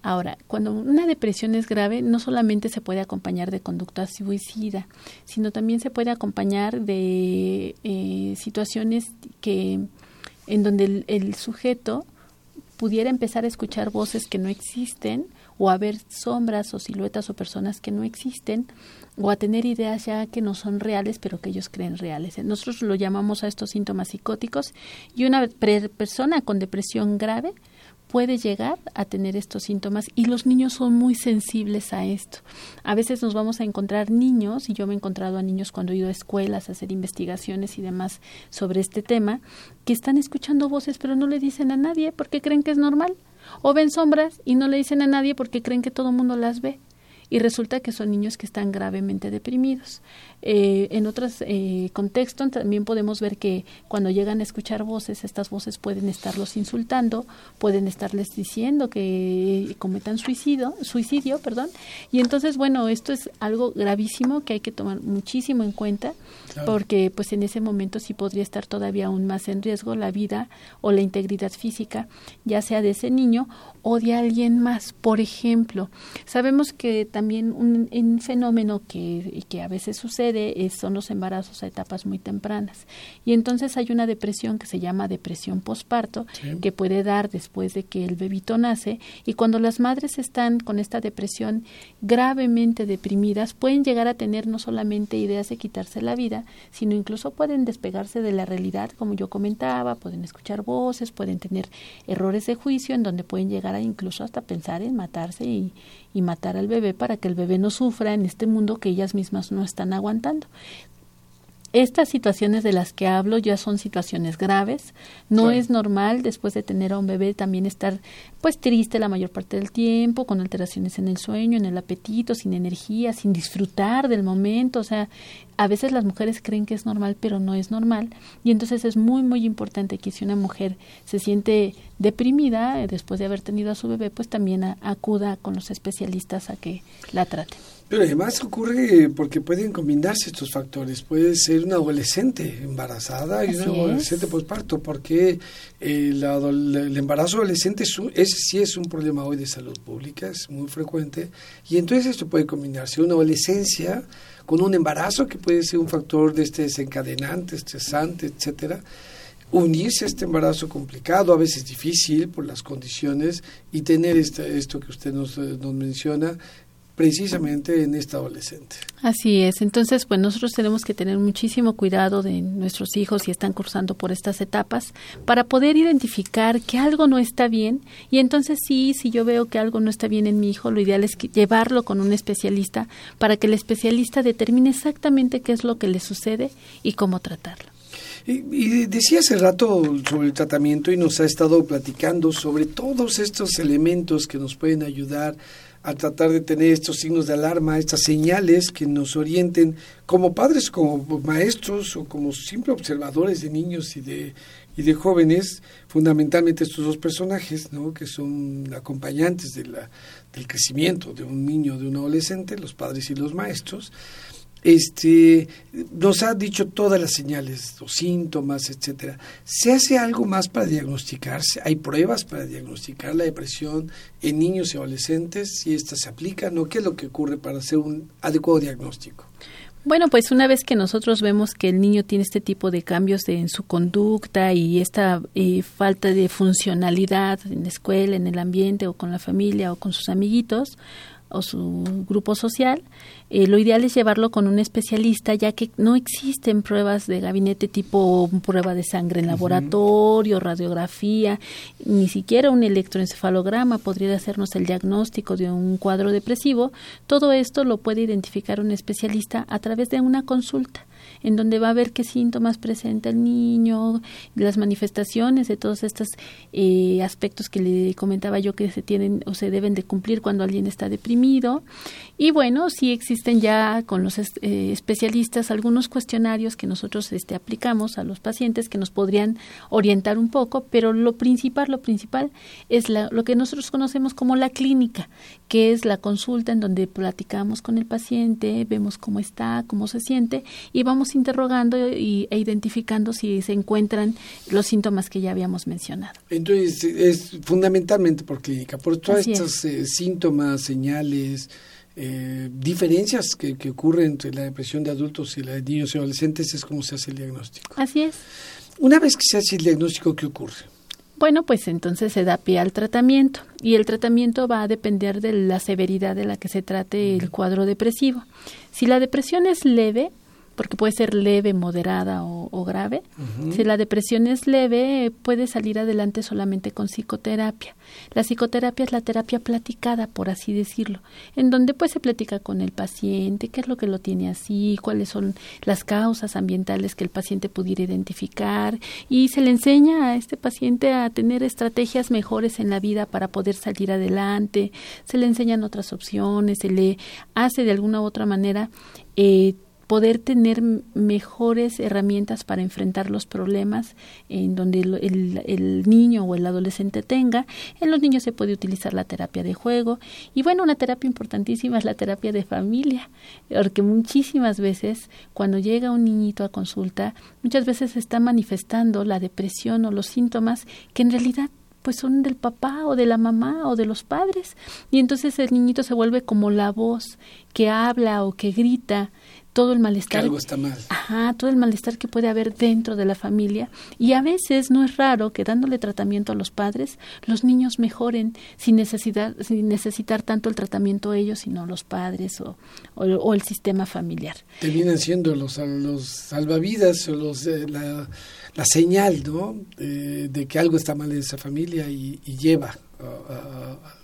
Ahora, cuando una depresión es grave, no solamente se puede acompañar de conducta suicida, sino también se puede acompañar de eh, situaciones que en donde el, sujeto pudiera empezar a escuchar voces que no existen o a ver sombras o siluetas o personas que no existen o a tener ideas ya que no son reales pero que ellos creen reales. Nosotros lo llamamos a estos síntomas psicóticos y una persona con depresión grave puede llegar a tener estos síntomas y los niños son muy sensibles a esto. A veces nos vamos a encontrar niños, y yo me he encontrado a niños cuando he ido a escuelas a hacer investigaciones y demás sobre este tema, que están escuchando voces pero no le dicen a nadie porque creen que es normal. O ven sombras y no le dicen a nadie porque creen que todo el mundo las ve y resulta que son niños que están gravemente deprimidos. Eh, en otros eh, contextos también podemos ver que cuando llegan a escuchar voces, estas voces pueden estarlos insultando, pueden estarles diciendo que cometan suicidio, suicidio, perdón, y entonces bueno, esto es algo gravísimo que hay que tomar muchísimo en cuenta porque pues en ese momento sí podría estar todavía aún más en riesgo la vida o la integridad física, ya sea de ese niño o de alguien más. Por ejemplo, sabemos que también un, un fenómeno que, que a veces sucede son los embarazos a etapas muy tempranas. Y entonces hay una depresión que se llama depresión posparto, que puede dar después de que el bebito nace. Y cuando las madres están con esta depresión gravemente deprimidas, pueden llegar a tener no solamente ideas de quitarse la vida, sino incluso pueden despegarse de la realidad, como yo comentaba, pueden escuchar voces, pueden tener errores de juicio en donde pueden llegar a incluso hasta pensar en matarse y, y matar al bebé para que el bebé no sufra en este mundo que ellas mismas no están aguantando. Estas situaciones de las que hablo ya son situaciones graves. No es normal después de tener a un bebé también estar pues triste la mayor parte del tiempo, con alteraciones en el sueño, en el apetito, sin energía, sin disfrutar del momento. O sea, a veces las mujeres creen que es normal, pero no es normal. Y entonces es muy, muy importante que si una mujer se siente deprimida eh, después de haber tenido a su bebé, pues también acuda con los especialistas a que la traten. Pero además ocurre porque pueden combinarse estos factores. Puede ser una adolescente embarazada y una adolescente posparto, porque el, el, embarazo adolescente es, sí es un problema hoy de salud pública, es muy frecuente, y entonces esto puede combinarse. Una adolescencia con un embarazo que puede ser un factor de este desencadenante, estresante, etcétera unirse a este embarazo complicado, a veces difícil por las condiciones, y tener esto que usted nos, nos menciona, precisamente en esta adolescente. Así es. Entonces, pues nosotros tenemos que tener muchísimo cuidado de nuestros hijos si están cursando por estas etapas para poder identificar que algo no está bien y entonces sí, si yo veo que algo no está bien en mi hijo, lo ideal es llevarlo con un especialista para que el especialista determine exactamente qué es lo que le sucede y cómo tratarlo. Y, y, decía hace rato sobre el tratamiento y nos ha estado platicando sobre todos estos elementos que nos pueden ayudar a tratar de tener estos signos de alarma, estas señales que nos orienten como padres, como maestros o como simples observadores de niños y de, y de jóvenes, fundamentalmente estos dos personajes, ¿no? que son acompañantes del crecimiento de un niño, de un adolescente, los padres y los maestros, este, nos ha dicho todas las señales, los síntomas, etcétera. ¿Se hace algo más para diagnosticarse? ¿Hay pruebas para diagnosticar la depresión en niños y adolescentes? Si esta se aplica, ¿no? ¿Qué es lo que ocurre para hacer un adecuado diagnóstico? Bueno, pues una vez que nosotros vemos que el niño tiene este tipo de cambios en su conducta y esta eh, falta de funcionalidad en la escuela, en el ambiente o con la familia o con sus amiguitos, o su grupo social, eh, lo ideal es llevarlo con un especialista, ya que no existen pruebas de gabinete tipo prueba de sangre en laboratorio, radiografía, ni siquiera un electroencefalograma podría hacernos el diagnóstico de un cuadro depresivo. Todo esto lo puede identificar un especialista a través de una consulta en donde va a ver qué síntomas presenta el niño, las manifestaciones de todos estos eh, aspectos que le comentaba yo que se tienen o se deben de cumplir cuando alguien está deprimido. Y bueno, sí existen ya con los eh, especialistas algunos cuestionarios que nosotros este, aplicamos a los pacientes que nos podrían orientar un poco, pero lo principal, lo principal es lo que nosotros conocemos como la clínica, que es la consulta en donde platicamos con el paciente, vemos cómo está, cómo se siente y vamos interrogando y, e identificando si se encuentran los síntomas que ya habíamos mencionado. Entonces, es fundamentalmente por clínica, por todas estas eh, síntomas, señales, eh, diferencias que, que, ocurren entre la depresión de adultos y la de niños y adolescentes, es como se hace el diagnóstico. Así es. Una vez que se hace el diagnóstico, ¿qué ocurre? Bueno, pues entonces se da pie al tratamiento y el tratamiento va a depender de la severidad de la que se trate el cuadro depresivo. Si la depresión es leve, porque puede ser leve, moderada o, grave. Si la depresión es leve, puede salir adelante solamente con psicoterapia. La psicoterapia es la terapia platicada, por así decirlo, en donde pues se platica con el paciente, qué es lo que lo tiene así, cuáles son las causas ambientales que el paciente pudiera identificar y se le enseña a este paciente a tener estrategias mejores en la vida para poder salir adelante, se le enseñan otras opciones, se le hace de alguna u otra manera eh, poder tener mejores herramientas para enfrentar los problemas en donde el, niño o el adolescente tenga. En los niños se puede utilizar la terapia de juego y bueno, una terapia importantísima es la terapia de familia, porque muchísimas veces cuando llega un niñito a consulta, muchas veces está manifestando la depresión o los síntomas que en realidad pues son del papá o de la mamá o de los padres y entonces el niñito se vuelve como la voz que habla o que grita todo el malestar. algo está mal. Ajá, todo el malestar que puede haber dentro de la familia. Y a veces no es raro que dándole tratamiento a los padres, los niños mejoren sin, necesidad, sin necesitar tanto el tratamiento ellos, sino los padres o, o, el sistema familiar. Terminan siendo los, los salvavidas o los, eh, la, la, señal ¿no? Eh, de que algo está mal en esa familia y, y lleva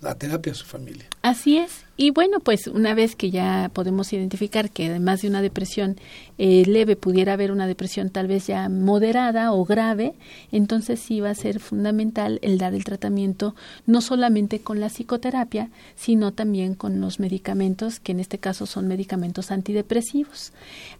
la terapia a su familia. Así es. Y bueno, pues una vez que ya podemos identificar que además de una depresión eh, leve pudiera haber una depresión tal vez ya moderada o grave, entonces sí va a ser fundamental el dar el tratamiento no solamente con la psicoterapia, sino también con los medicamentos, que en este caso son medicamentos antidepresivos.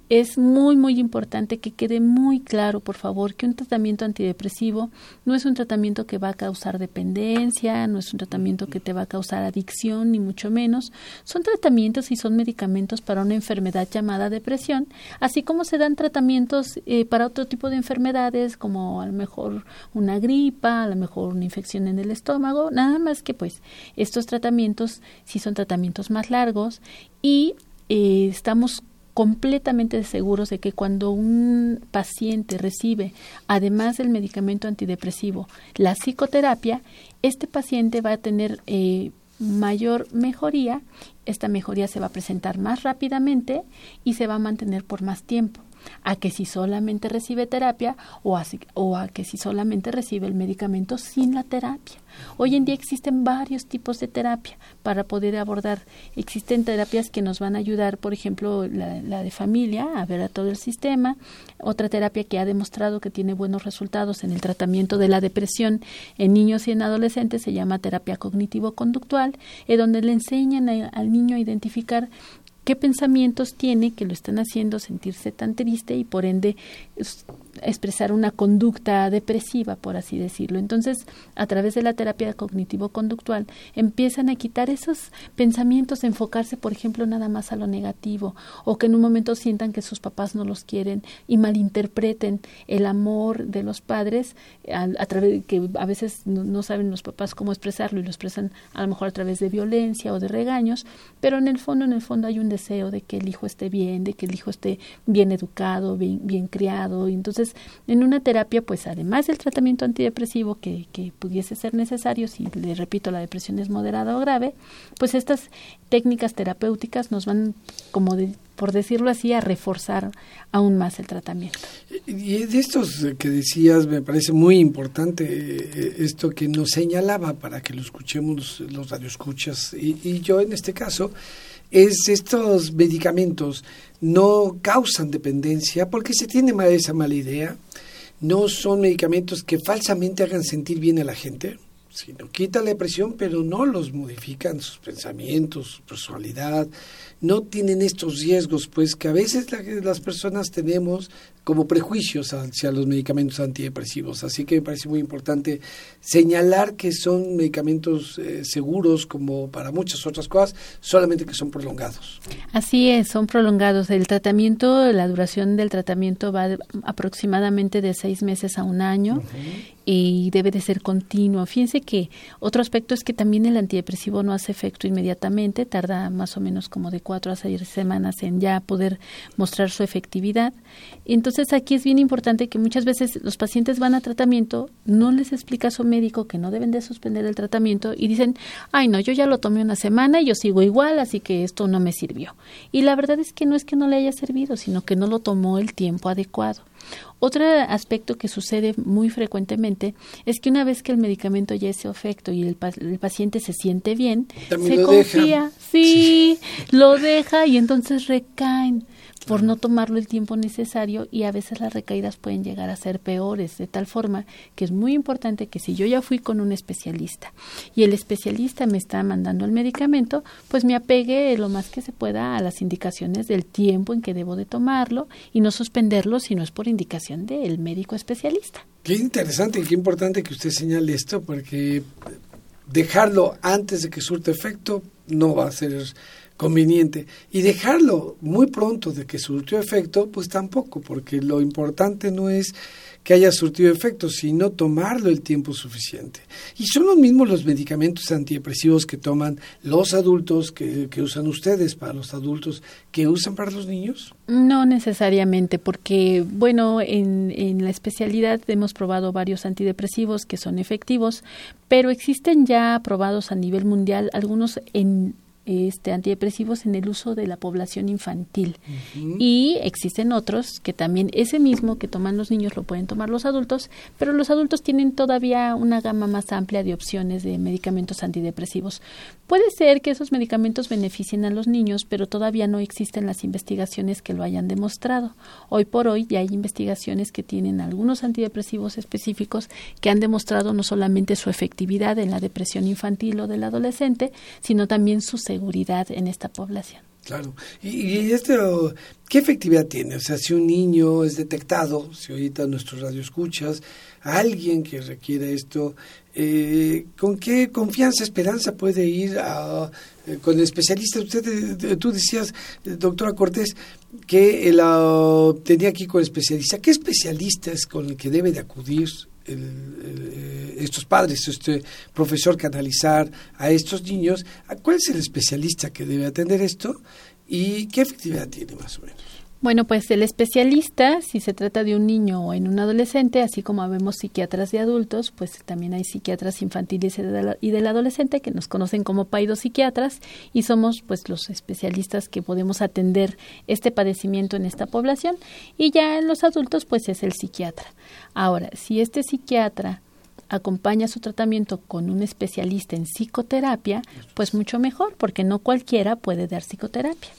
Es muy, muy importante que quede muy claro, por favor, que un tratamiento antidepresivo no es un tratamiento que va a causar dependencia, no es un tratamiento que te va a causar adicción, ni mucho menos. Son tratamientos y son medicamentos para una enfermedad llamada depresión, así como se dan tratamientos eh, para otro tipo de enfermedades, como a lo mejor una gripa, a lo mejor una infección en el estómago, nada más que pues estos tratamientos sí son tratamientos más largos y eh, estamos completamente seguros de que cuando un paciente recibe, además del medicamento antidepresivo, la psicoterapia, este paciente va a tener eh, mayor mejoría, esta mejoría se va a presentar más rápidamente y se va a mantener por más tiempo a que si solamente recibe terapia o a, que si solamente recibe el medicamento sin la terapia. Hoy en día existen varios tipos de terapia para poder abordar. Existen terapias que nos van a ayudar, por ejemplo, la, la, de familia, a ver a todo el sistema. Otra terapia que ha demostrado que tiene buenos resultados en el tratamiento de la depresión en niños y en adolescentes se llama terapia cognitivo-conductual, en donde le enseñan al niño a identificar qué pensamientos tiene que lo están haciendo sentirse tan triste y por ende expresar una conducta depresiva, por así decirlo. Entonces, a través de la terapia cognitivo-conductual, empiezan a quitar esos pensamientos, enfocarse, por ejemplo, nada más a lo negativo, o que en un momento sientan que sus papás no los quieren y malinterpreten el amor de los padres a, través de que a veces no, saben los papás cómo expresarlo y lo expresan a lo mejor a través de violencia o de regaños, pero en el fondo, en el fondo hay un deseo de que el hijo esté bien, de que el hijo esté bien educado, bien, bien criado, entonces en una terapia, pues además del tratamiento antidepresivo que, que pudiese ser necesario, si le repito, la depresión es moderada o grave, pues estas técnicas terapéuticas nos van, como por decirlo así, a reforzar aún más el tratamiento. Y de estos que decías, me parece muy importante eh, esto que nos señalaba para que lo escuchemos los radioescuchas y yo en este caso, es estos medicamentos no causan dependencia porque se tiene esa mala idea, no son medicamentos que falsamente hagan sentir bien a la gente, sino quitan la depresión, pero no los modifican sus pensamientos, su personalidad, no tienen estos riesgos, pues que a veces las personas tenemos como prejuicios hacia los medicamentos antidepresivos. Así que me parece muy importante señalar que son medicamentos eh, seguros como para muchas otras cosas, solamente que son prolongados. Así es, son prolongados. El tratamiento, la duración del tratamiento va aproximadamente de seis meses a un año y debe de ser continuo. Fíjense que otro aspecto es que también el antidepresivo no hace efecto inmediatamente, tarda más o menos como de cuatro a seis semanas en ya poder mostrar su efectividad. Entonces aquí es bien importante que muchas veces los pacientes van a tratamiento, no les explica a su médico que no deben de suspender el tratamiento y dicen, ay no, yo ya lo tomé una semana y yo sigo igual, así que esto no me sirvió. Y la verdad es que no es que no le haya servido, sino que no lo tomó el tiempo adecuado. Otro aspecto que sucede muy frecuentemente es que una vez que el medicamento ya es efecto y el, paciente se siente bien, se confía, sí, lo deja y entonces recaen por no tomarlo el tiempo necesario y a veces las recaídas pueden llegar a ser peores, de tal forma que es muy importante que si yo ya fui con un especialista y el especialista me está mandando el medicamento, pues me apegue lo más que se pueda a las indicaciones del tiempo en que debo de tomarlo y no suspenderlo si no es por indicación del médico especialista. Qué interesante y qué importante que usted señale esto porque dejarlo antes de que surta efecto no va a ser conveniente. Y dejarlo muy pronto de que surtió efecto, pues tampoco, porque lo importante no es que haya surtido efecto, sino tomarlo el tiempo suficiente. Y son los mismos los medicamentos antidepresivos que toman los adultos, que, que, usan ustedes para los adultos, que usan para los niños. No necesariamente, porque, bueno, en, en la especialidad hemos probado varios antidepresivos que son efectivos, pero existen ya aprobados a nivel mundial algunos en este, antidepresivos en el uso de la población infantil. Y existen otros que también ese mismo que toman los niños lo pueden tomar los adultos, pero los adultos tienen todavía una gama más amplia de opciones de medicamentos antidepresivos. Puede ser que esos medicamentos beneficien a los niños, pero todavía no existen las investigaciones que lo hayan demostrado. Hoy por hoy ya hay investigaciones que tienen algunos antidepresivos específicos que han demostrado no solamente su efectividad en la depresión infantil o del adolescente, sino también su seguridad en esta población. Claro. ¿Y, esto qué efectividad tiene? O sea, si un niño es detectado, si ahorita nuestros radio escuchas, alguien que requiere esto, eh, ¿con qué confianza, esperanza puede ir a, eh, con el especialista? Usted, tú decías, doctora Cortés, que la tenía aquí con el especialista. ¿Qué especialista es con el que debe de acudir eh, estos padres, este profesor canalizar a estos niños, ¿cuál es el especialista que debe atender esto y qué efectividad tiene más o menos? Bueno, pues el especialista, si se trata de un niño o en un adolescente, así como vemos psiquiatras de adultos, pues también hay psiquiatras infantiles y del adolescente que nos conocen como paidopsiquiatras y somos pues los especialistas que podemos atender este padecimiento en esta población y ya en los adultos pues es el psiquiatra. Ahora, si este psiquiatra acompaña su tratamiento con un especialista en psicoterapia, pues mucho mejor, porque no cualquiera puede dar psicoterapia.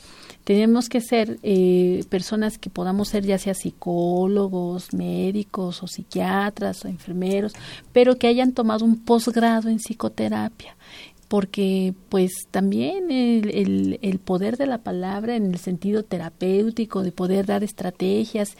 Tenemos que ser eh, personas que podamos ser ya sea psicólogos, médicos o psiquiatras o enfermeros, pero que hayan tomado un posgrado en psicoterapia porque pues también el, el, poder de la palabra en el sentido terapéutico, de poder dar estrategias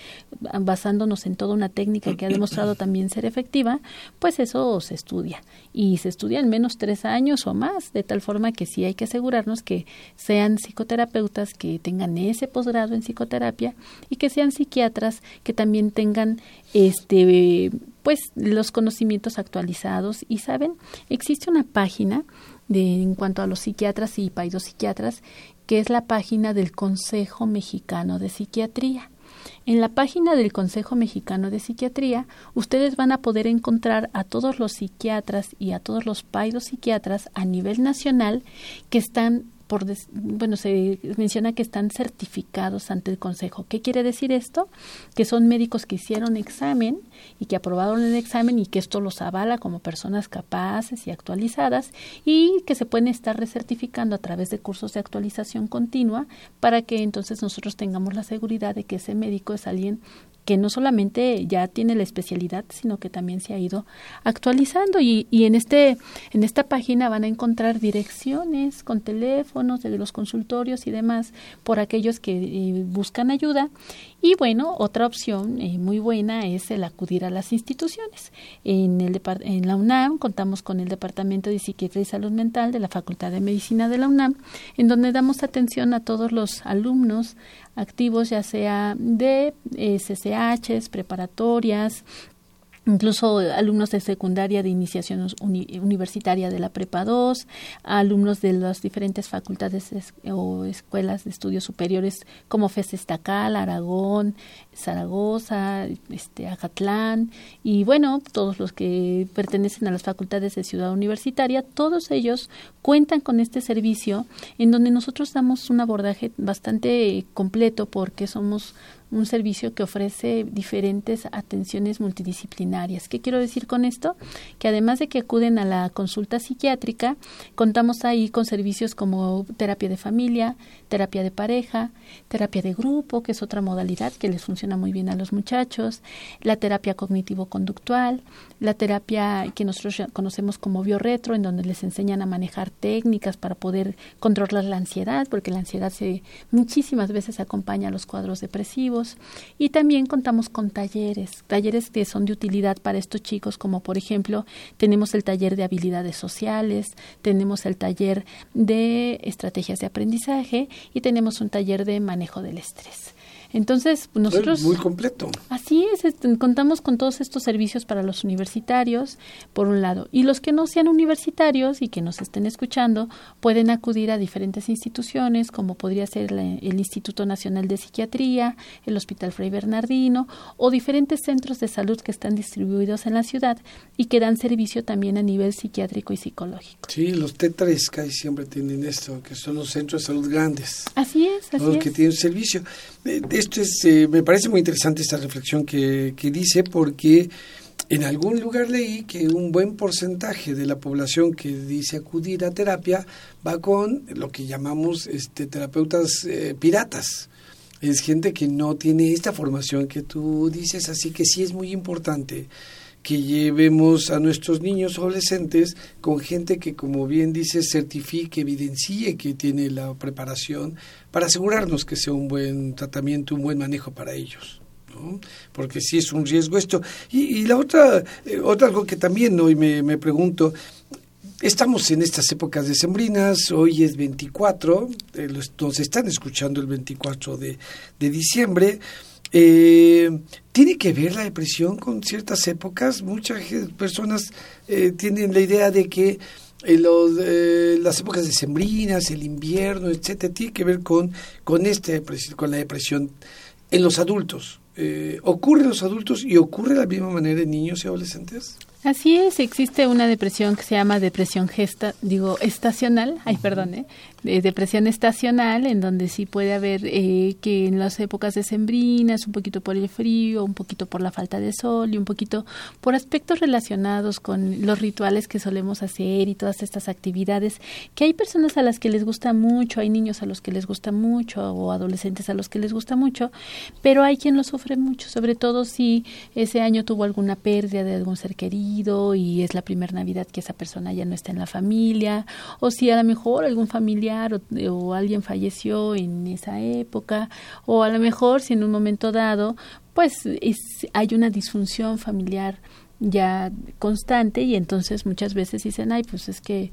basándonos en toda una técnica que ha demostrado también ser efectiva, pues eso se estudia. Y se estudia en menos tres años o más, de tal forma que sí hay que asegurarnos que sean psicoterapeutas que tengan ese posgrado en psicoterapia y que sean psiquiatras que también tengan este pues los conocimientos actualizados. Y saben existe una página de, en cuanto a los psiquiatras y paidopsiquiatras, que es la página del Consejo Mexicano de Psiquiatría. En la página del Consejo Mexicano de Psiquiatría, ustedes van a poder encontrar a todos los psiquiatras y a todos los paidopsiquiatras a nivel nacional que están bueno, se menciona que están certificados ante el Consejo. ¿Qué quiere decir esto? Que son médicos que hicieron examen y que aprobaron el examen y que esto los avala como personas capaces y actualizadas y que se pueden estar recertificando a través de cursos de actualización continua para que entonces nosotros tengamos la seguridad de que ese médico es alguien que no solamente ya tiene la especialidad, sino que también se ha ido actualizando y, y en este en esta página van a encontrar direcciones con teléfonos de los consultorios y demás por aquellos que eh, buscan ayuda y bueno, otra opción eh, muy buena es el acudir a las instituciones. En, el en la UNAM contamos con el Departamento de Psiquiatría y Salud Mental de la Facultad de Medicina de la UNAM, en donde damos atención a todos los alumnos activos, ya sea de eh, preparatorias, incluso alumnos de secundaria de iniciación universitaria de la Prepa 2, alumnos de las diferentes facultades o escuelas de estudios superiores como FES Estacal, Aragón, Zaragoza, este, Acatlán y bueno, todos los que pertenecen a las facultades de ciudad universitaria, todos ellos cuentan con este servicio en donde nosotros damos un abordaje bastante completo porque somos un servicio que ofrece diferentes atenciones multidisciplinarias. ¿Qué quiero decir con esto? Que además de que acuden a la consulta psiquiátrica, contamos ahí con servicios como terapia de familia, terapia de pareja, terapia de grupo, que es otra modalidad que les funciona muy bien a los muchachos, la terapia cognitivo-conductual, la terapia que nosotros conocemos como biorretro, en donde les enseñan a manejar técnicas para poder controlar la ansiedad, porque la ansiedad se muchísimas veces acompaña a los cuadros depresivos y también contamos con talleres, talleres que son de utilidad para estos chicos, como por ejemplo tenemos el taller de habilidades sociales, tenemos el taller de estrategias de aprendizaje y tenemos un taller de manejo del estrés. Entonces, nosotros... Muy completo. Así es, este, contamos con todos estos servicios para los universitarios, por un lado. Y los que no sean universitarios y que nos estén escuchando, pueden acudir a diferentes instituciones, como podría ser el Instituto Nacional de Psiquiatría, el Hospital Fray Bernardino, o diferentes centros de salud que están distribuidos en la ciudad y que dan servicio también a nivel psiquiátrico y psicológico. Sí, los T3 casi siempre tienen esto, que son los centros de salud grandes. Así es, así los es. que tienen servicio. Esto es, eh, me parece muy interesante esta reflexión que, que dice porque en algún lugar leí que un buen porcentaje de la población que dice acudir a terapia va con lo que llamamos este, terapeutas eh, piratas. Es gente que no tiene esta formación que tú dices, así que sí es muy importante que llevemos a nuestros niños adolescentes con gente que, como bien dice, certifique, evidencie que tiene la preparación para asegurarnos que sea un buen tratamiento, un buen manejo para ellos. ¿no? Porque sí es un riesgo esto. Y, y la otra, eh, otra algo que también hoy me, me pregunto, Estamos en estas épocas decembrinas, hoy es 24, eh, nos están escuchando el 24 de, de diciembre. Eh, ¿Tiene que ver la depresión con ciertas épocas? Muchas personas eh, tienen la idea de que eh, los, eh, las épocas decembrinas, el invierno, etcétera, tiene que ver con, con, este, con la depresión en los adultos. Eh, ¿Ocurre en los adultos y ocurre de la misma manera en niños y adolescentes? Así es, existe una depresión que se llama depresión gesta, digo, estacional, ay, perdón, ¿eh? De depresión estacional, en donde sí puede haber eh, que en las épocas decembrinas, un poquito por el frío, un poquito por la falta de sol y un poquito por aspectos relacionados con los rituales que solemos hacer y todas estas actividades, que hay personas a las que les gusta mucho, hay niños a los que les gusta mucho o adolescentes a los que les gusta mucho, pero hay quien lo sufre mucho, sobre todo si ese año tuvo alguna pérdida de algún ser querido, y es la primera Navidad que esa persona ya no está en la familia, o si a lo mejor algún familiar o, alguien falleció en esa época, o a lo mejor si en un momento dado, pues es, hay una disfunción familiar ya constante y entonces muchas veces dicen, ay, pues es que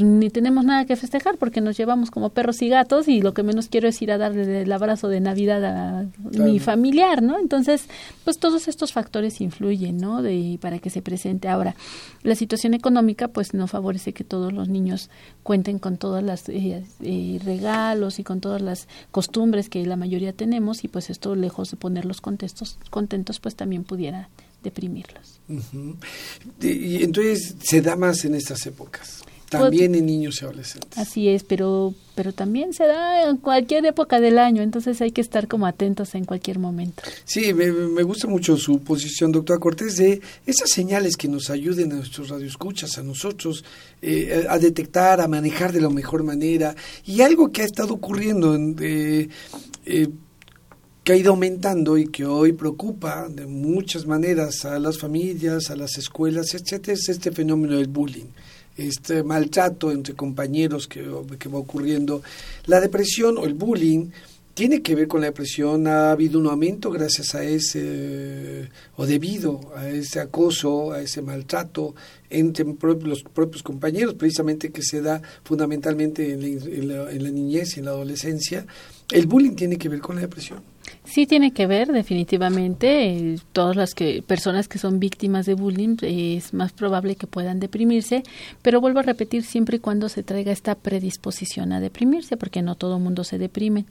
ni tenemos nada que festejar porque nos llevamos como perros y gatos y lo que menos quiero es ir a darle el abrazo de Navidad a mi familiar, ¿no? Entonces, pues todos estos factores influyen, ¿no? De, para que se presente. Ahora, la situación económica pues no favorece que todos los niños cuenten con todos los eh, eh, regalos y con todas las costumbres que la mayoría tenemos y pues esto lejos de ponerlos contentos, contentos pues también pudiera deprimirlos. y entonces se da más en estas épocas. También en niños y adolescentes. Así es, pero, pero también se da en cualquier época del año, entonces hay que estar como atentos en cualquier momento. Sí, me, me gusta mucho su posición, doctora Cortés, de esas señales que nos ayuden a nuestros radioescuchas, a nosotros, eh, a detectar, a manejar de la mejor manera. Y algo que ha estado ocurriendo, eh, eh, que ha ido aumentando y que hoy preocupa de muchas maneras a las familias, a las escuelas, etcétera, es este fenómeno del bullying este maltrato entre compañeros que, va ocurriendo. La depresión o el bullying tiene que ver con la depresión. Ha habido un aumento gracias a ese, o debido a ese acoso, a ese maltrato entre los propios compañeros, precisamente que se da fundamentalmente en la niñez y en la adolescencia. El bullying tiene que ver con la depresión. Sí tiene que ver, definitivamente. Eh, todas las que, personas que son víctimas de bullying eh, es más probable que puedan deprimirse, pero vuelvo a repetir siempre y cuando se traiga esta predisposición a deprimirse, porque no todo mundo se deprime.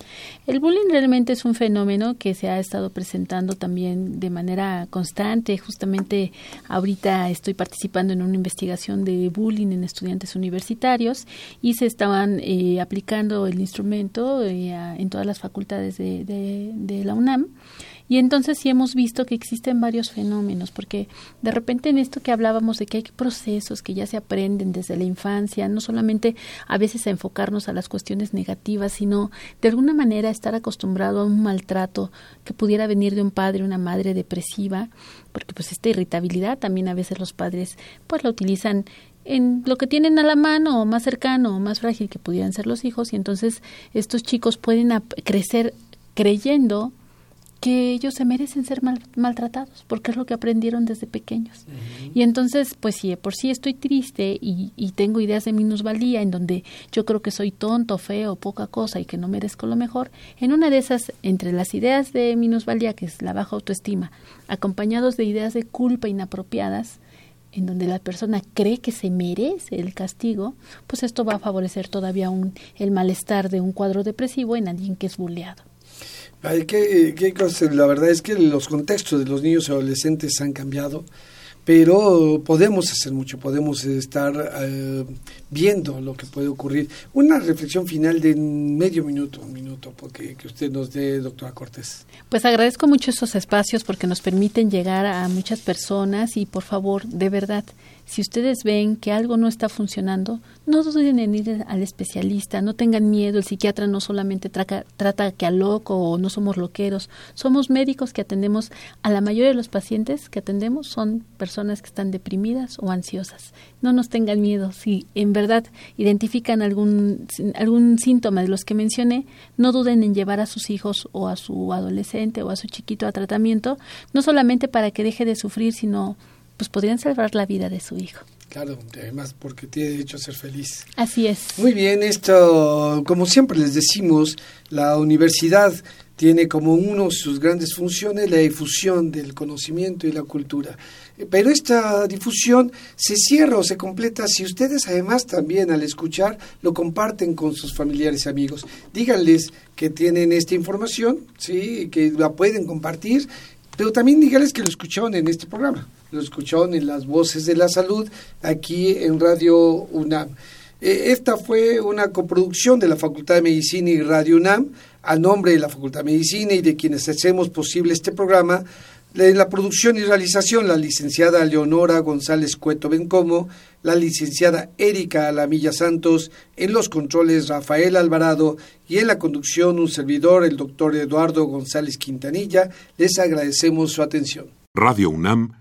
El bullying realmente es un fenómeno que se ha estado presentando también de manera constante. Justamente ahorita estoy participando en una investigación de bullying en estudiantes universitarios y se estaban eh, aplicando el instrumento en todas las facultades de, de la UNAM. Y entonces sí hemos visto que existen varios fenómenos, porque de repente en esto que hablábamos de que hay procesos que ya se aprenden desde la infancia, no solamente a veces a enfocarnos a las cuestiones negativas, sino de alguna manera estar acostumbrado a un maltrato que pudiera venir de un padre, una madre depresiva, porque pues esta irritabilidad también a veces los padres pues la utilizan en lo que tienen a la mano o más cercano o más frágil que pudieran ser los hijos y entonces estos chicos pueden crecer creyendo que ellos se merecen ser maltratados, porque es lo que aprendieron desde pequeños. Y entonces, pues si por sí estoy triste y, y, tengo ideas de minusvalía en donde yo creo que soy tonto, feo, poca cosa y que no merezco lo mejor, en una de esas, entre las ideas de minusvalía, que es la baja autoestima, acompañados de ideas de culpa inapropiadas, en donde la persona cree que se merece el castigo, pues esto va a favorecer todavía un, el malestar de un cuadro depresivo en alguien que es bulleado. Ay, qué, qué La verdad es que los contextos de los niños y adolescentes han cambiado, pero podemos hacer mucho, podemos estar eh, viendo lo que puede ocurrir. Una reflexión final de medio minuto, un minuto, porque que usted nos dé, doctora Cortés. Pues agradezco mucho esos espacios porque nos permiten llegar a muchas personas y por favor, de verdad, si ustedes ven que algo no está funcionando, no duden en ir al especialista, no tengan miedo, el psiquiatra no solamente trata, trata que a loco o no somos loqueros, somos médicos que atendemos a la mayoría de los pacientes que atendemos son personas que están deprimidas o ansiosas. No nos tengan miedo, si en verdad identifican algún, algún síntoma de los que mencioné, no duden en llevar a sus hijos o a su adolescente o a su chiquito a tratamiento, no solamente para que deje de sufrir, sino pues podrían salvar la vida de su hijo. Claro, además porque tiene derecho a ser feliz. Así es. Muy bien, esto, como siempre les decimos, la universidad tiene como una de sus grandes funciones la difusión del conocimiento y la cultura. Pero esta difusión se cierra o se completa si ustedes además también al escuchar lo comparten con sus familiares y amigos. Díganles que tienen esta información, sí, que la pueden compartir, pero también díganles que lo escucharon en este programa lo escucharon en las voces de la salud aquí en Radio UNAM. Eh, esta fue una coproducción de la Facultad de Medicina y Radio UNAM, a nombre de la Facultad de Medicina y de quienes hacemos posible este programa. En la producción y realización, la licenciada Leonora González Cueto Bencomo, la licenciada Erika Alamilla Santos, en los controles Rafael Alvarado y en la conducción un servidor, el doctor Eduardo González Quintanilla. Les agradecemos su atención. Radio UNAM